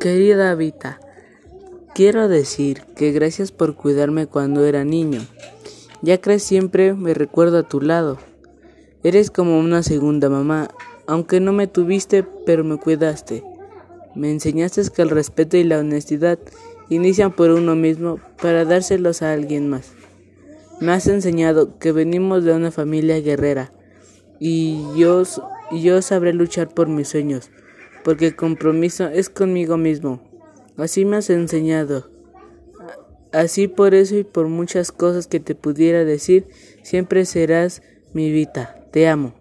Querida Vita, quiero decir que gracias por cuidarme cuando era niño. Ya que siempre me recuerdo a tu lado. Eres como una segunda mamá, aunque no me tuviste, pero me cuidaste. Me enseñaste que el respeto y la honestidad inician por uno mismo para dárselos a alguien más. Me has enseñado que venimos de una familia guerrera y yo, yo sabré luchar por mis sueños, porque el compromiso es conmigo mismo. Así me has enseñado. Así por eso y por muchas cosas que te pudiera decir, siempre serás mi vida. Te amo.